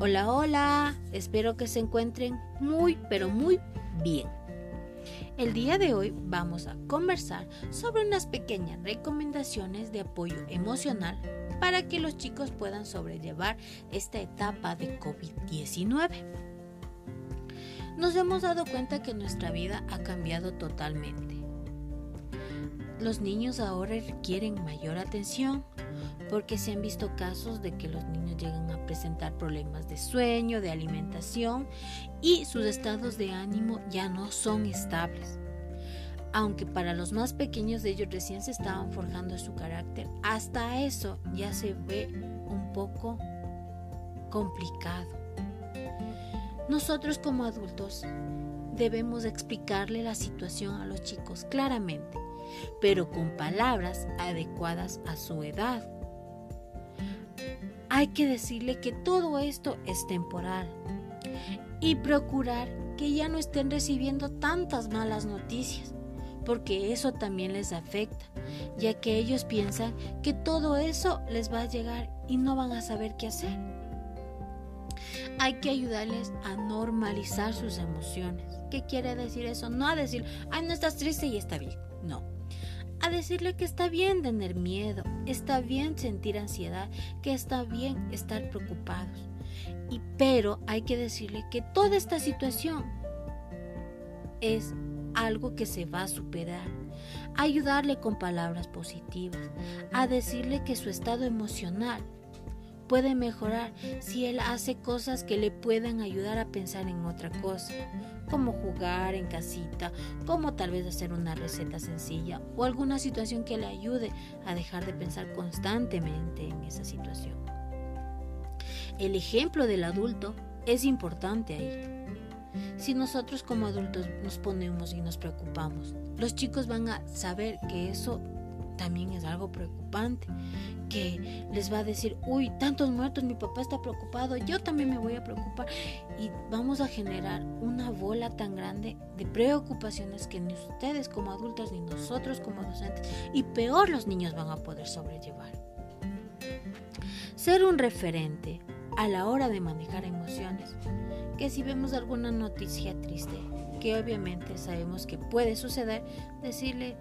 Hola, hola, espero que se encuentren muy, pero muy bien. El día de hoy vamos a conversar sobre unas pequeñas recomendaciones de apoyo emocional para que los chicos puedan sobrellevar esta etapa de COVID-19. Nos hemos dado cuenta que nuestra vida ha cambiado totalmente. Los niños ahora requieren mayor atención, porque se han visto casos de que los niños llegan a presentar problemas de sueño, de alimentación y sus estados de ánimo ya no son estables. Aunque para los más pequeños de ellos recién se estaban forjando su carácter, hasta eso ya se ve un poco complicado. Nosotros como adultos debemos explicarle la situación a los chicos claramente, pero con palabras adecuadas a su edad hay que decirle que todo esto es temporal y procurar que ya no estén recibiendo tantas malas noticias, porque eso también les afecta, ya que ellos piensan que todo eso les va a llegar y no van a saber qué hacer. Hay que ayudarles a normalizar sus emociones. ¿Qué quiere decir eso? No a decir, ay, no estás triste y está bien. No a decirle que está bien tener miedo, está bien sentir ansiedad, que está bien estar preocupados. Y pero hay que decirle que toda esta situación es algo que se va a superar. Ayudarle con palabras positivas, a decirle que su estado emocional puede mejorar si él hace cosas que le puedan ayudar a pensar en otra cosa, como jugar en casita, como tal vez hacer una receta sencilla o alguna situación que le ayude a dejar de pensar constantemente en esa situación. El ejemplo del adulto es importante ahí. Si nosotros como adultos nos ponemos y nos preocupamos, los chicos van a saber que eso también es algo preocupante, que les va a decir, uy, tantos muertos, mi papá está preocupado, yo también me voy a preocupar y vamos a generar una bola tan grande de preocupaciones que ni ustedes como adultos ni nosotros como docentes y peor los niños van a poder sobrellevar. Ser un referente a la hora de manejar emociones, que si vemos alguna noticia triste, que obviamente sabemos que puede suceder, decirle,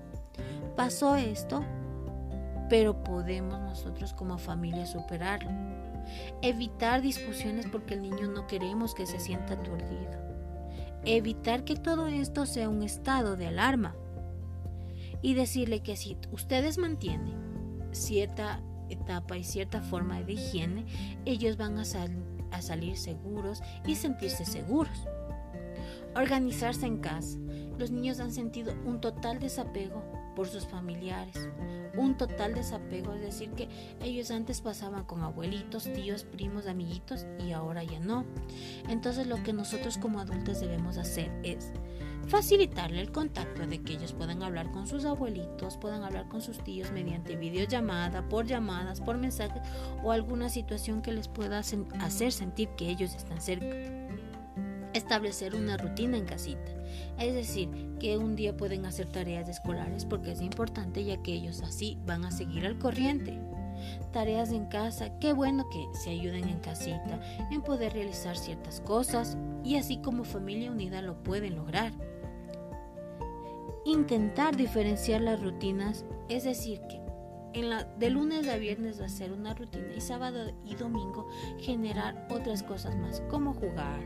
pasó esto, pero podemos nosotros como familia superarlo. Evitar discusiones porque el niño no queremos que se sienta aturdido. Evitar que todo esto sea un estado de alarma. Y decirle que si ustedes mantienen cierta etapa y cierta forma de higiene, ellos van a, salir seguros y sentirse seguros. Organizarse en casa. Los niños han sentido un total desapego por sus familiares. Un total desapego, es decir, que ellos antes pasaban con abuelitos, tíos, primos, amiguitos y ahora ya no. Entonces lo que nosotros como adultos debemos hacer es facilitarle el contacto de que ellos puedan hablar con sus abuelitos, puedan hablar con sus tíos mediante videollamada, por llamadas, por mensajes o alguna situación que les pueda hacer sentir que ellos están cerca. Establecer una rutina en casita. Es decir, que un día pueden hacer tareas escolares porque es importante ya que ellos así van a seguir al corriente. Tareas en casa, qué bueno que se ayuden en casita, en poder realizar ciertas cosas y así como familia unida lo pueden lograr. Intentar diferenciar las rutinas, es decir, que en la, de lunes a viernes ser una rutina y sábado y domingo generar otras cosas más, como jugar,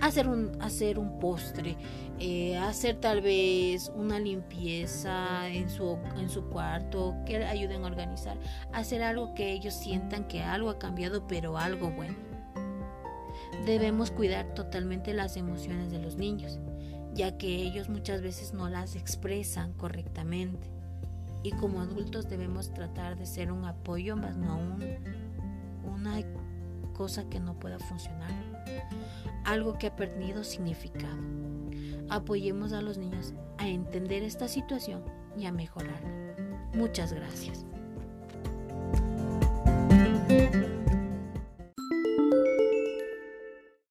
hacer un, hacer un postre, eh, hacer tal vez una limpieza en su, en su cuarto, que ayuden a organizar, hacer algo que ellos sientan que algo ha cambiado, pero algo bueno. Debemos cuidar totalmente las emociones de los niños, ya que ellos muchas veces no las expresan correctamente. Y como adultos debemos tratar de ser un apoyo, más no un, una cosa que no pueda funcionar algo que ha perdido significado. Apoyemos a los niños a entender esta situación y a mejorarla. Muchas gracias.